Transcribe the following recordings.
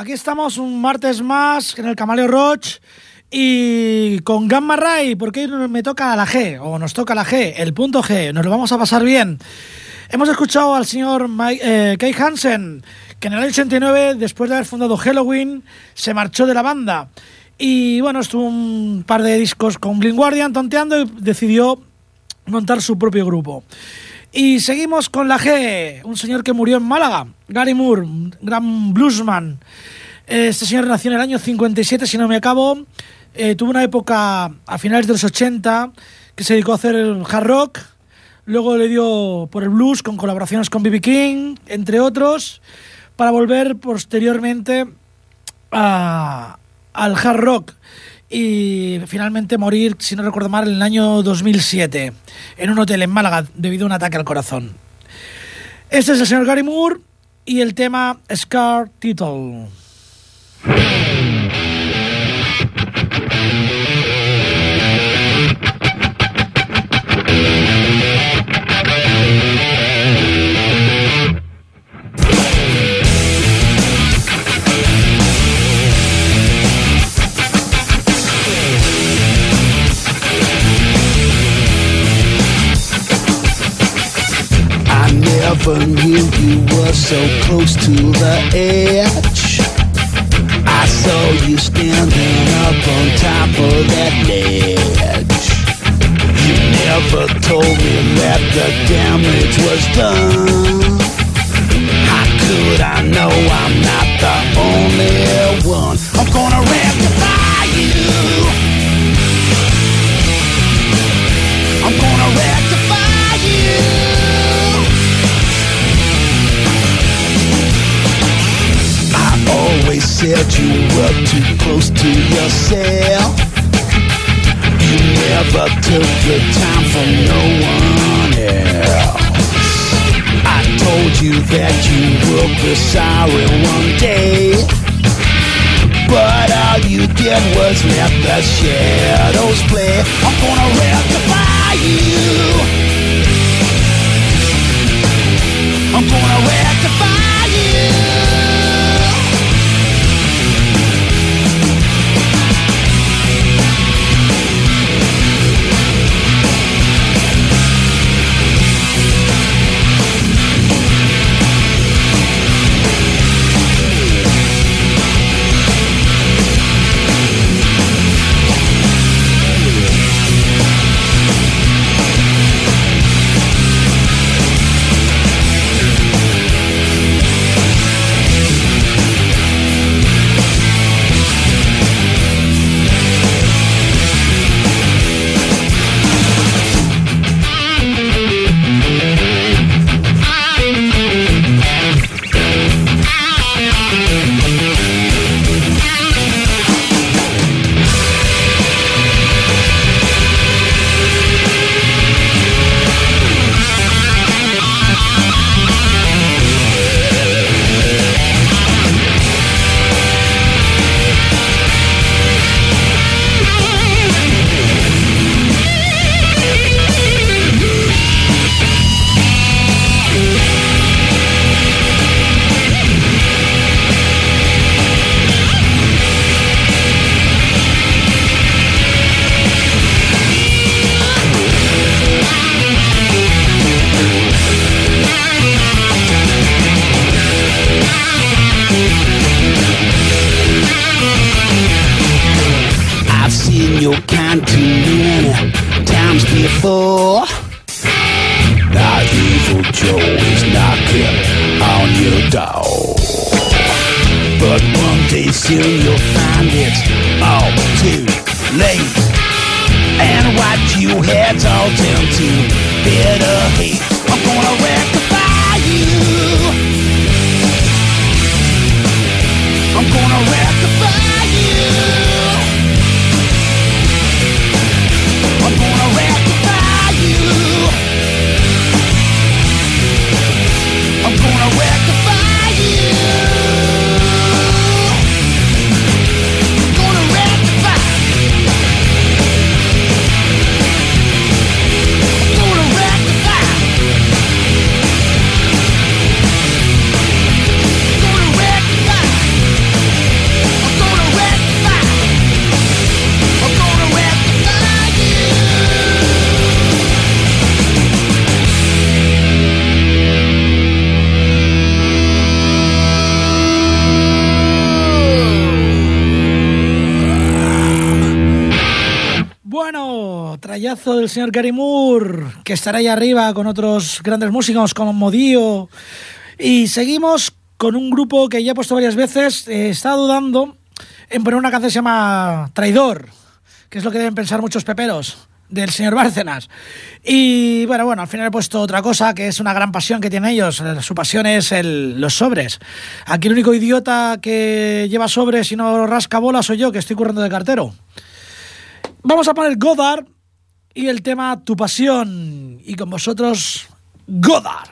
Aquí estamos un martes más en el Camaleo Roach y con Gamma Ray, porque hoy me toca la G, o nos toca la G, el punto G, nos lo vamos a pasar bien. Hemos escuchado al señor Mike, eh, Kay Hansen, que en el año 89, después de haber fundado Halloween, se marchó de la banda. Y bueno, estuvo un par de discos con Blind Guardian tonteando y decidió montar su propio grupo. Y seguimos con la G, un señor que murió en Málaga, Gary Moore, gran bluesman. Este señor nació en el año 57, si no me acabo. Eh, tuvo una época a finales de los 80 que se dedicó a hacer el hard rock. Luego le dio por el blues con colaboraciones con B.B. King, entre otros, para volver posteriormente a, al hard rock y finalmente morir, si no recuerdo mal, en el año 2007 en un hotel en Málaga debido a un ataque al corazón. Este es el señor Gary Moore y el tema Scar Title. Never knew you were so close to the edge. I saw you standing up on top of that ledge. You never told me that the damage was done. How could I know I'm not the only one? I'm gonna rectify you. Said you were too close to yourself. You never took your time from no one else. I told you that you will be sorry one day. But all you did was let the shadows play. I'm gonna rectify you. I'm gonna rectify del señor Gary Moore, que estará ahí arriba con otros grandes músicos como Modío. Y seguimos con un grupo que ya he puesto varias veces. Eh, estaba dudando en poner una canción que se llama Traidor, que es lo que deben pensar muchos peperos del señor Bárcenas. Y bueno, bueno, al final he puesto otra cosa que es una gran pasión que tienen ellos. Su pasión es el, los sobres. Aquí el único idiota que lleva sobres y no rasca bola soy yo, que estoy currando de cartero. Vamos a poner Godard y el tema Tu pasión. Y con vosotros, Godard.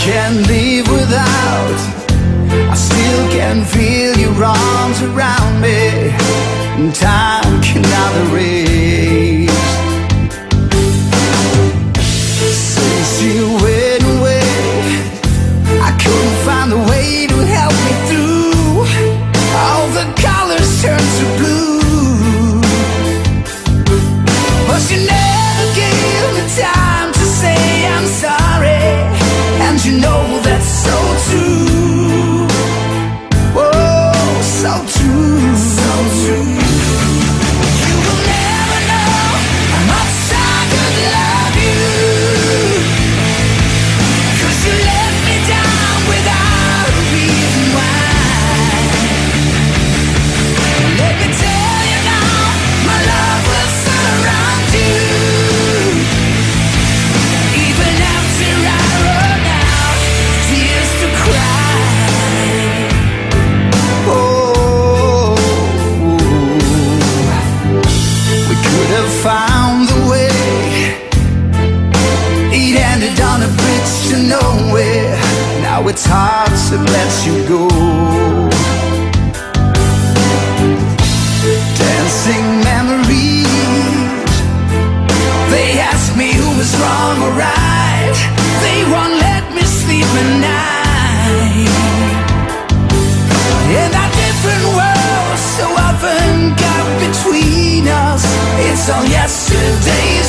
can't live without. I still can feel your arms around me. And time cannot erase.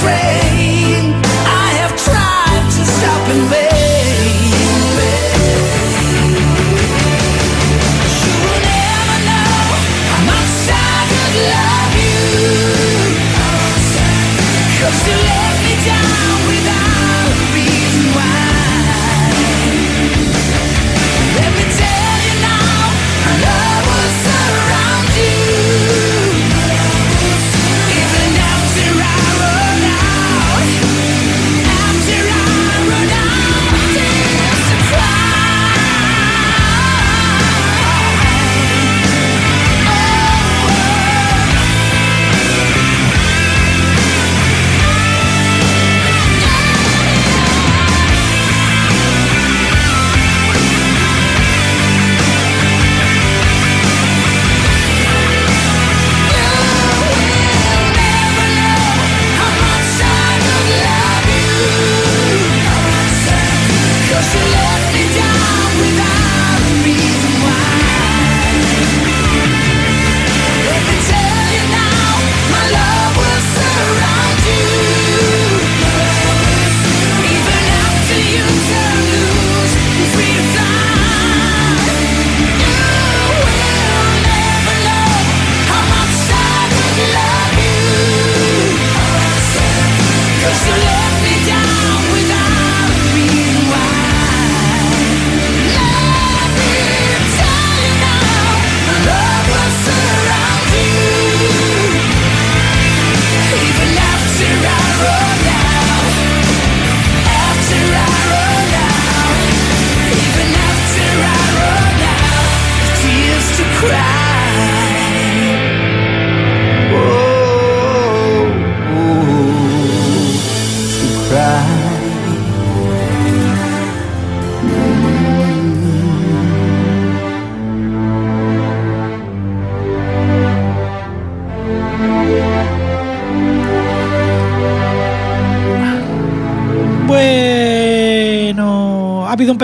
Rain. I have tried to stop. You will never know how much I could love you. Cause you let me down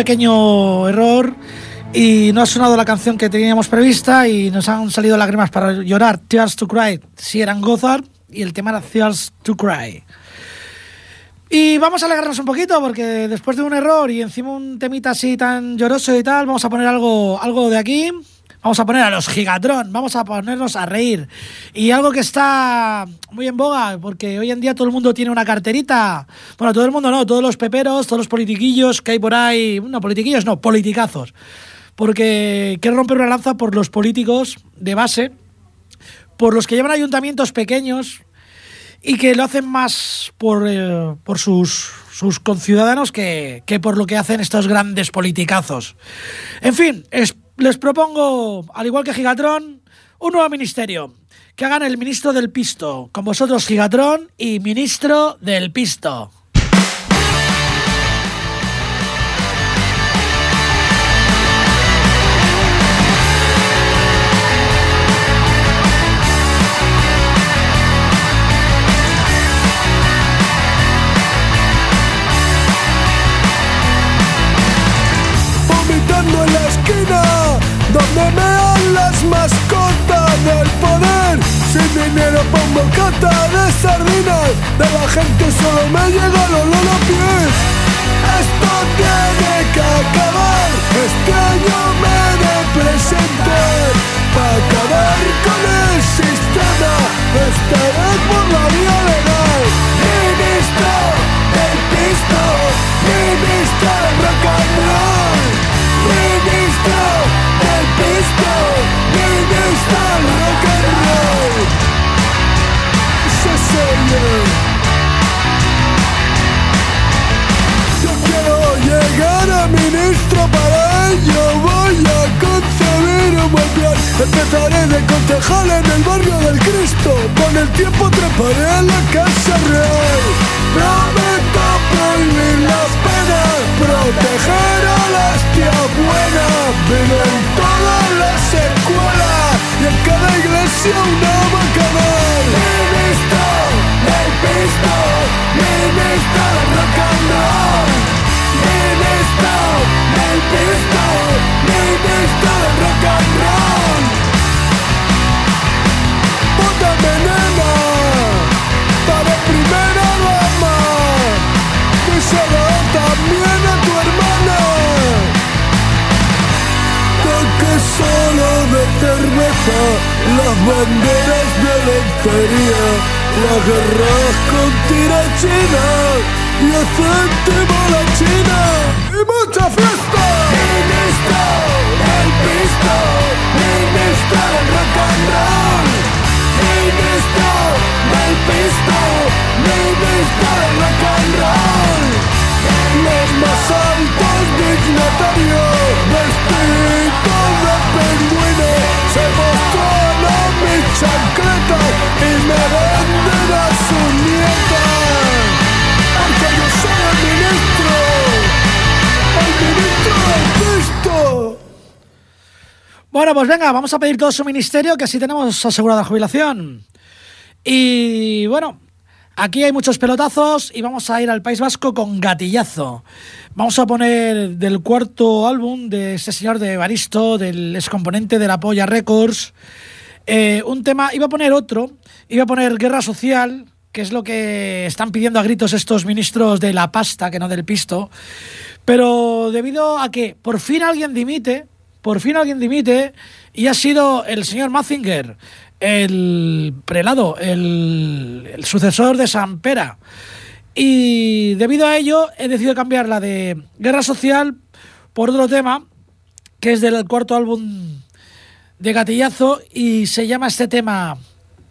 pequeño error y no ha sonado la canción que teníamos prevista y nos han salido lágrimas para llorar. Tears to Cry, si eran Gozar y el tema era Tears to Cry. Y vamos a alegrarnos un poquito porque después de un error y encima un temita así tan lloroso y tal, vamos a poner algo, algo de aquí. Vamos a poner a los Gigatron, vamos a ponernos a reír. Y algo que está muy en boga, porque hoy en día todo el mundo tiene una carterita. Bueno, todo el mundo no, todos los peperos, todos los politiquillos que hay por ahí. No, politiquillos no, politicazos. Porque quiero romper una lanza por los políticos de base, por los que llevan ayuntamientos pequeños y que lo hacen más por, eh, por sus, sus conciudadanos que, que por lo que hacen estos grandes politicazos. En fin, es les propongo, al igual que Gigatron, un nuevo ministerio. Que hagan el ministro del pisto, con vosotros Gigatron y ministro del pisto. Bocata de sardinas De la gente solo me llega el olor a pies. Esto tiene que acabar Este año me de presentar ello Voy a concebir un buen plan. Empezaré de concejal en el barrio del Cristo. Con el tiempo treparé a la Casa Real. Prometo prohibir las penas Proteger a la hostia buena Viven todas las escuelas Y en cada iglesia una bacanal Ministro del pisto Ministro rock and roll Las banderas de lencería Las guerras con tirachina Y la china Y mucha fiesta. Ministro del pisto Ministro del rock and roll. Ministro del pisto Ministro del rock and roll. Los más altos dignatarios Vestidos de pingüino Se mostraron mis chancletas Y me Bueno, pues venga, vamos a pedir todo su ministerio, que así tenemos asegurada la jubilación. Y bueno, aquí hay muchos pelotazos y vamos a ir al País Vasco con gatillazo. Vamos a poner del cuarto álbum de este señor de Baristo, del excomponente de la Polla Records, eh, un tema, iba a poner otro, iba a poner Guerra Social, que es lo que están pidiendo a gritos estos ministros de la pasta, que no del pisto, pero debido a que por fin alguien dimite, por fin alguien dimite, y ha sido el señor Mazinger, el prelado, el, el sucesor de San Pera. Y debido a ello he decidido cambiar la de Guerra Social por otro tema, que es del cuarto álbum de Gatillazo, y se llama este tema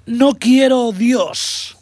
No quiero Dios.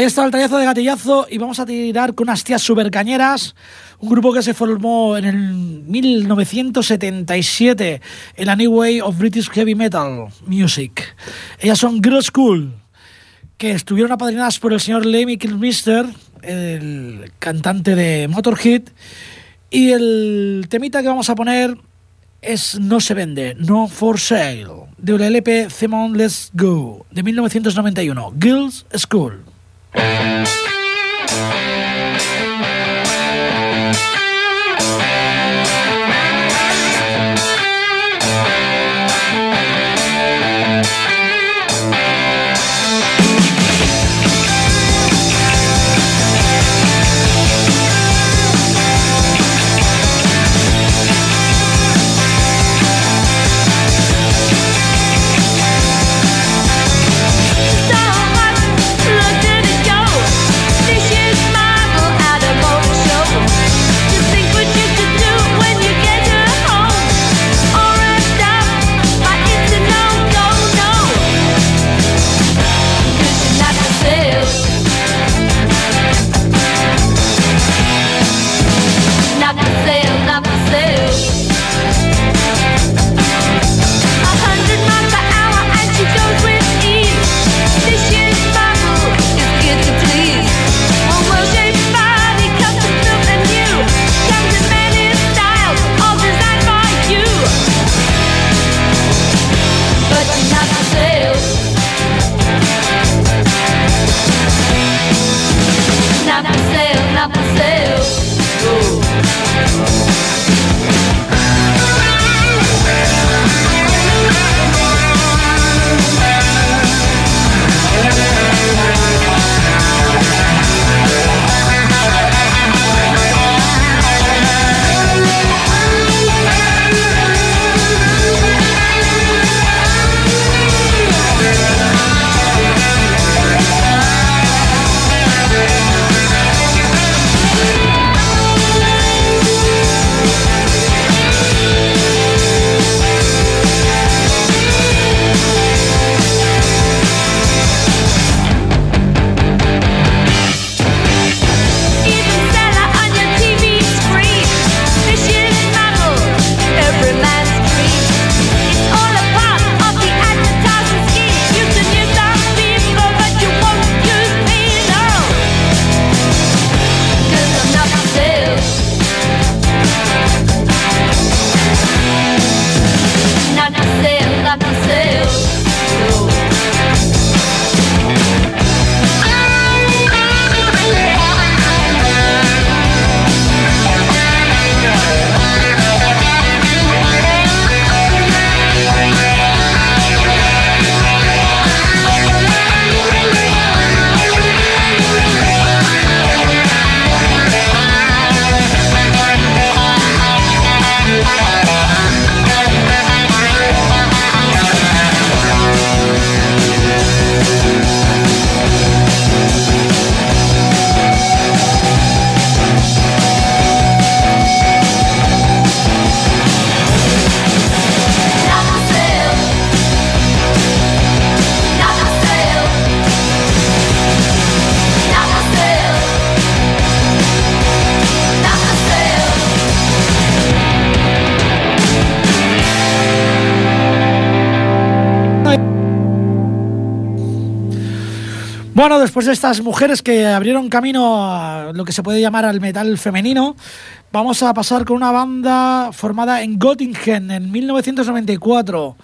Ahí está el tallazo de gatillazo y vamos a tirar con unas tías super cañeras. Un grupo que se formó en el 1977 en la New Way of British Heavy Metal Music. Ellas son Girl School, que estuvieron apadrinadas por el señor Lemmy Kilmister, el cantante de Motorhead. Y el temita que vamos a poner es No se vende, No for Sale, de la LP Themon Let's Go, de 1991, Girls School. Thank you. Bueno, después de estas mujeres que abrieron camino a lo que se puede llamar al metal femenino, vamos a pasar con una banda formada en Göttingen en 1994.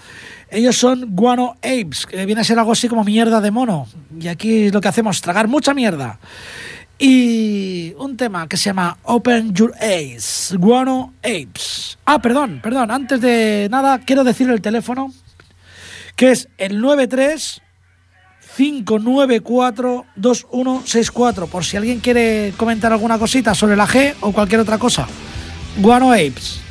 Ellos son Guano Apes, que viene a ser algo así como mierda de mono. Y aquí lo que hacemos, tragar mucha mierda. Y un tema que se llama Open Your Eyes, Guano Apes. Ah, perdón, perdón, antes de nada quiero decir el teléfono, que es el 93 594-2164, por si alguien quiere comentar alguna cosita sobre la G o cualquier otra cosa. Guano Apes.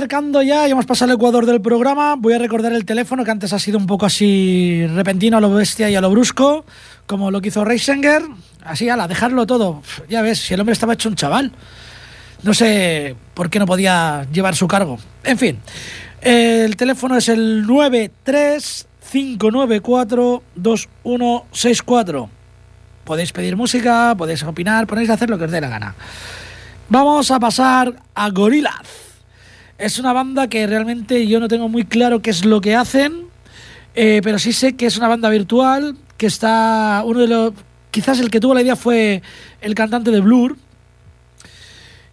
Acercando ya, ya hemos pasado el ecuador del programa. Voy a recordar el teléfono que antes ha sido un poco así repentino a lo bestia y a lo brusco, como lo que hizo Reisinger. Así, ala, dejarlo todo. Ya ves, si el hombre estaba hecho un chaval. No sé por qué no podía llevar su cargo. En fin, el teléfono es el 935942164. Podéis pedir música, podéis opinar, podéis hacer lo que os dé la gana. Vamos a pasar a Gorillaz. Es una banda que realmente yo no tengo muy claro qué es lo que hacen, eh, pero sí sé que es una banda virtual, que está uno de los... Quizás el que tuvo la idea fue el cantante de Blur,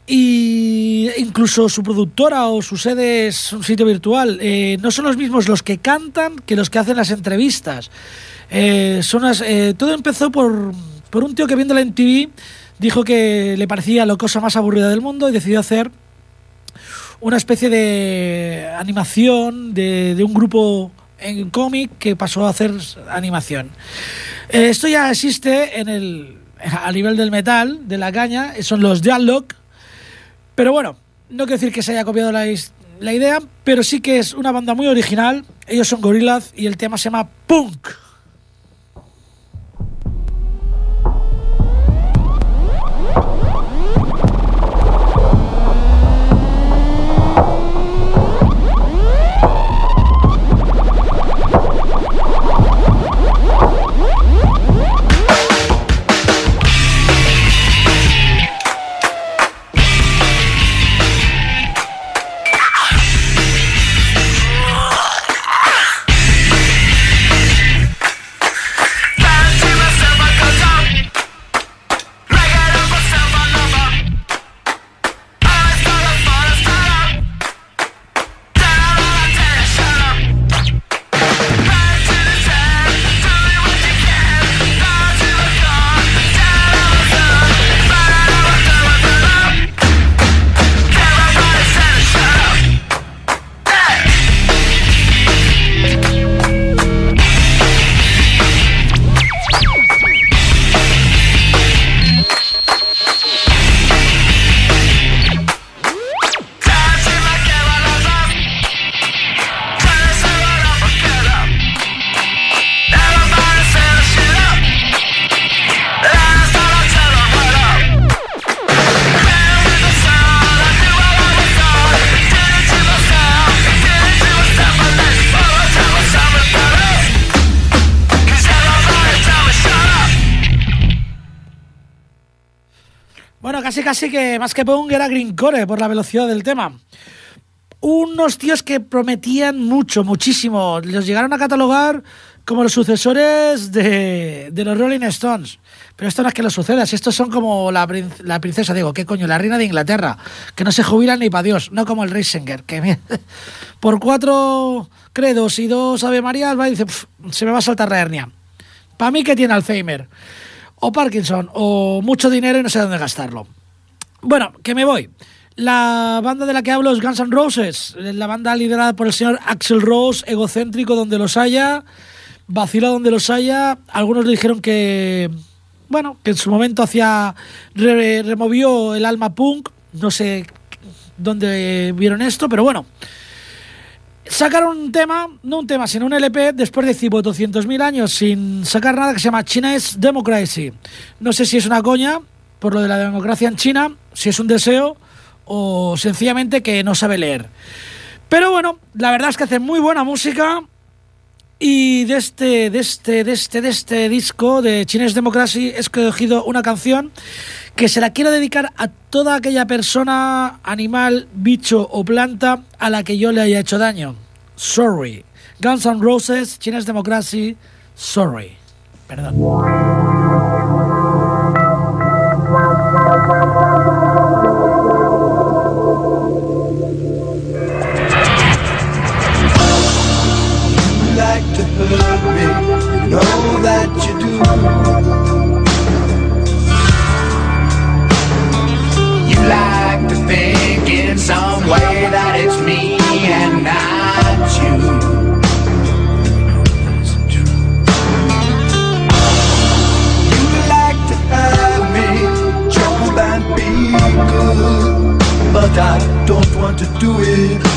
y incluso su productora o su sede es un sitio virtual. Eh, no son los mismos los que cantan que los que hacen las entrevistas. Eh, son todo empezó por, por un tío que viendo la MTV dijo que le parecía la cosa más aburrida del mundo y decidió hacer una especie de animación de, un grupo en cómic que pasó a hacer animación. Eh, esto ya existe en el, a nivel del metal, de la caña, son los Dialog, pero bueno, no quiero decir que se haya copiado la, la idea, pero sí que es una banda muy original. Ellos son Gorillaz y el tema se llama Punk. Casi que más que punk era Greencore por la velocidad del tema. Unos tíos que prometían mucho, muchísimo. Los llegaron a catalogar como los sucesores de, los Rolling Stones. Pero esto no es que lo suceda, estos son como la, prin- la princesa, digo, ¿qué coño? La reina de Inglaterra, que no se jubilan ni para Dios, no como el Reisinger, que por cuatro credos y dos Ave Marías va y dice, "Pf, se me va a saltar la hernia. Para mí que tiene Alzheimer, o Parkinson, o mucho dinero y no sé dónde gastarlo. Bueno, que me voy. La banda de la que hablo es Guns N' Roses, la banda liderada por el señor Axel Rose, egocéntrico donde los haya, vacila donde los haya. Algunos le dijeron que, bueno, que en su momento hacía, re- removió el alma punk, no sé dónde vieron esto, pero bueno. Sacaron un tema, no un tema, sino un LP después de 200.000 años sin sacar nada que se llama Chinese Democracy. No sé si es una coña por lo de la democracia en China, si es un deseo o sencillamente que no sabe leer. Pero bueno, la verdad es que hacen muy buena música y de este, de este, de este, de este disco de Chinese Democracy he escogido una canción que se la quiero dedicar a toda aquella persona, animal, bicho o planta a la que yo le haya hecho daño. Sorry. Guns N' Roses, Chinese Democracy, sorry. Perdón. You like to think in some way that it's me and not you. You like to have me, and be good, but I don't want to do it.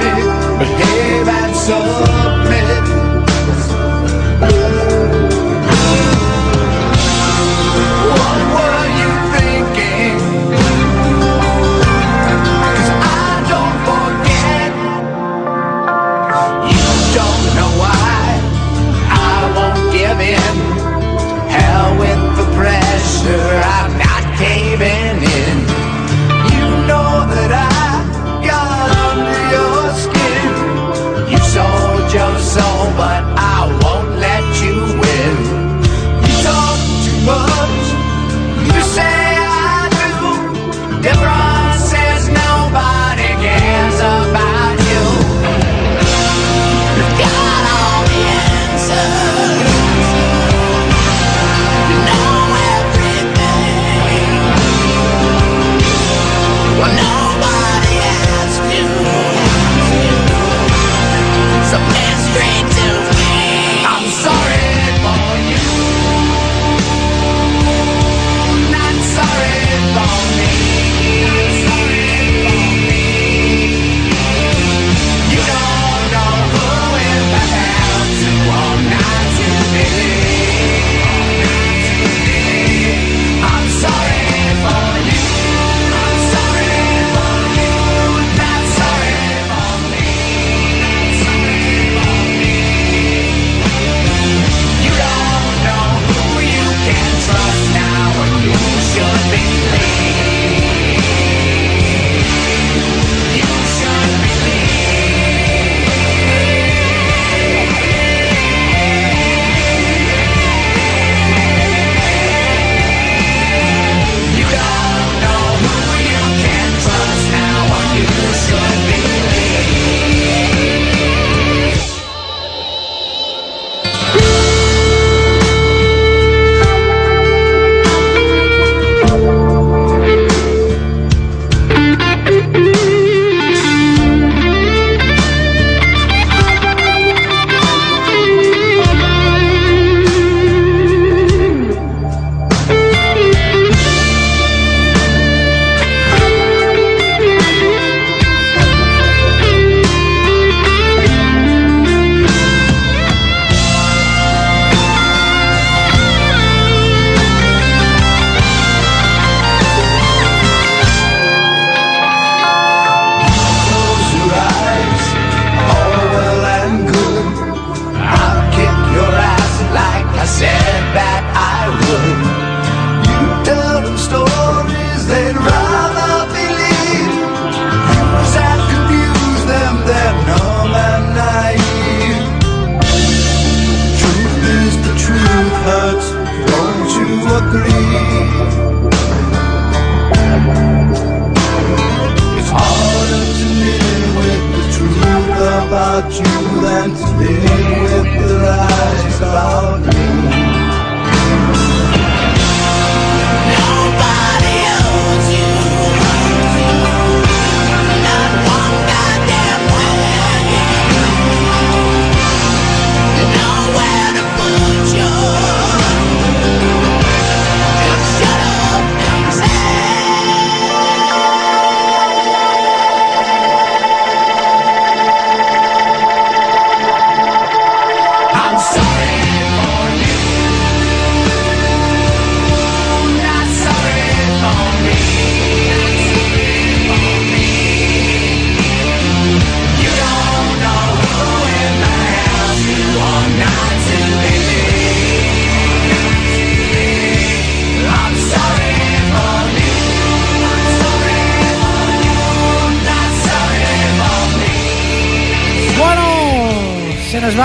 me, behave and so.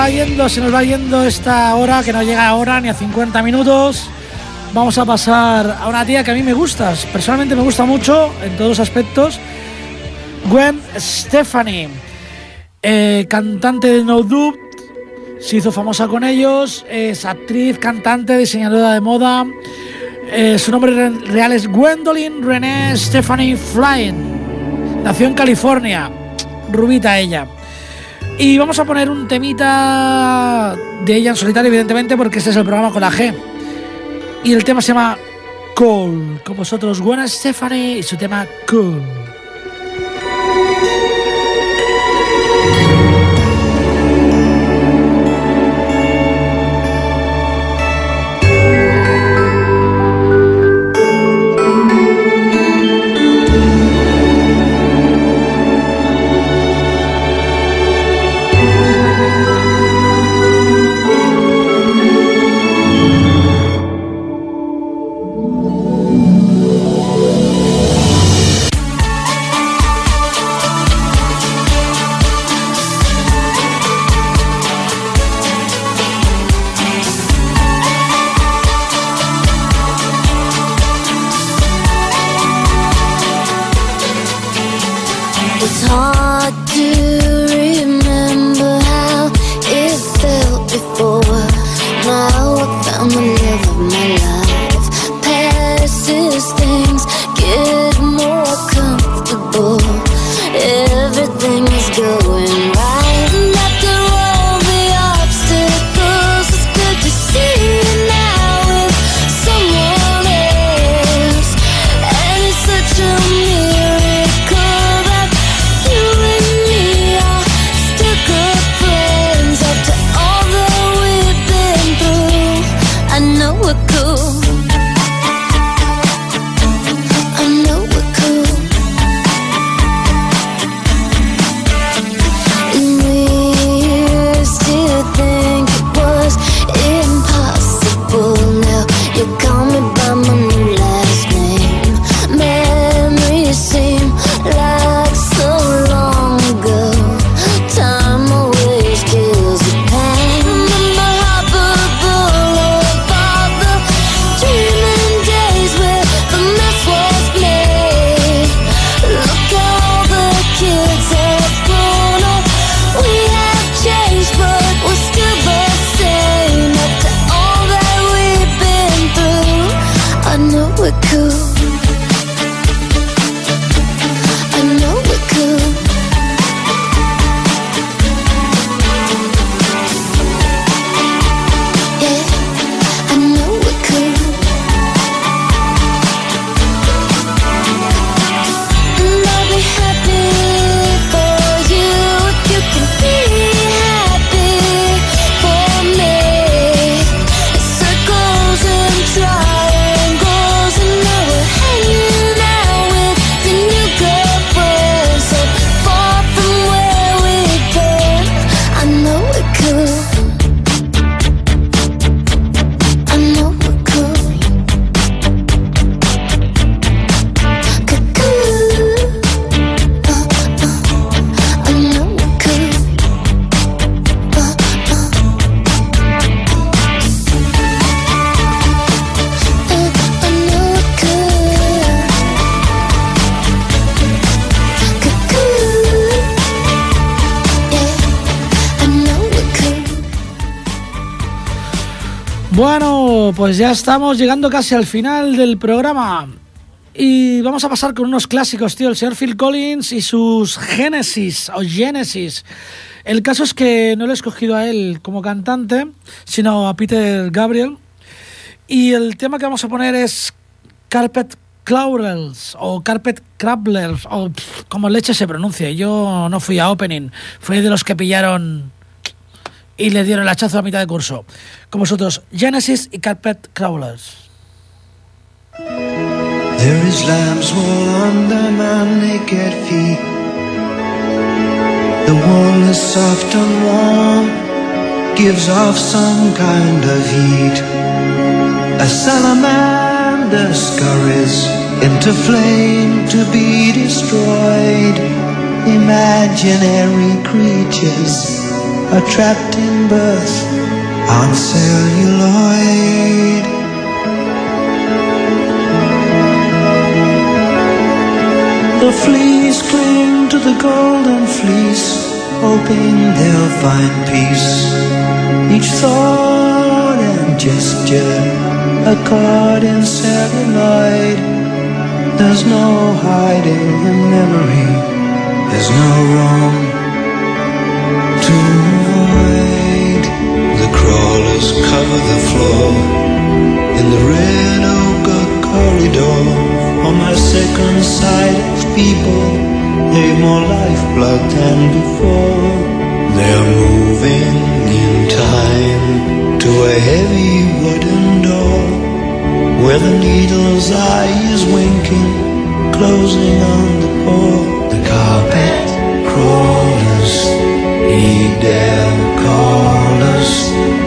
yendo, se nos va yendo esta hora que no llega ahora ni a 50 minutos. Vamos a pasar a una tía que a mí me gusta, personalmente me gusta mucho en todos aspectos. Gwen Stefani, eh, cantante de No Doubt, se hizo famosa con ellos, es actriz, cantante, diseñadora de moda. Eh, su nombre real es Gwendolyn Renee Stephanie Flynn. Nació en California, rubita ella. Y vamos a poner un temita de ella en solitario, evidentemente, porque este es el programa con la G. Y el tema se llama Cool. Con vosotros, Buena Stephanie y su tema Cool. Pues ya estamos llegando casi al final del programa. Y vamos a pasar con unos clásicos, tío. El señor Phil Collins y sus Genesis o Genesis. El caso es que no lo he escogido a él como cantante, sino a Peter Gabriel. Y el tema que vamos a poner es Carpet Crawlers o Carpet Crabblers o como leche se pronuncie. Yo no fui a Opening, fui de los que pillaron y le dieron el hachazo a mitad de curso. Con vosotros, Genesis y Carpet Crawlers. There is lamb's wool under my naked feet. The wool is soft and warm, gives off some kind of heat. A salamander scurries into flame to be destroyed. Imaginary creatures are trapped in birth on celluloid. The fleas cling to the golden fleece, hoping they'll find peace. Each thought and gesture, a chord in celluloid. There's no hiding in memory, there's no room to The crawlers cover the floor In the red oak corridor. On my second sight of people They more lifeblood than before. They're moving in time To a heavy wooden door Where the needle's eye is winking Closing on the floor. The carpet crawls he dare call us.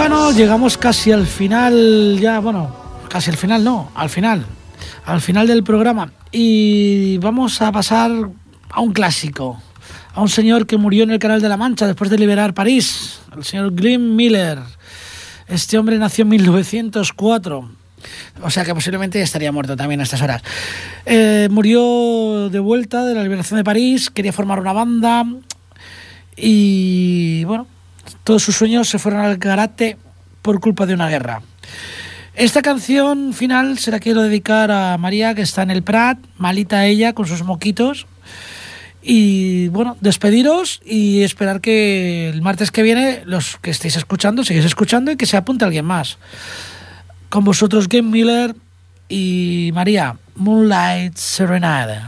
Bueno, llegamos casi al final, ya, bueno, casi al final no, al final, al final del programa. Y vamos a pasar a un clásico, a un señor que murió en el Canal de la Mancha después de liberar París, el señor Glenn Miller. Este hombre nació en 1904. O sea que posiblemente estaría muerto también a estas horas. Eh, murió de vuelta de la liberación de París, quería formar una banda y bueno, todos sus sueños se fueron al garate por culpa de una guerra. Esta canción final se la quiero dedicar a María, que está en el Prat, malita ella, con sus moquitos. Y bueno, despediros y esperar que el martes que viene, los que estéis escuchando, sigáis escuchando y que se apunte alguien más. Con vosotros, Game Miller y María, Moonlight Serenade.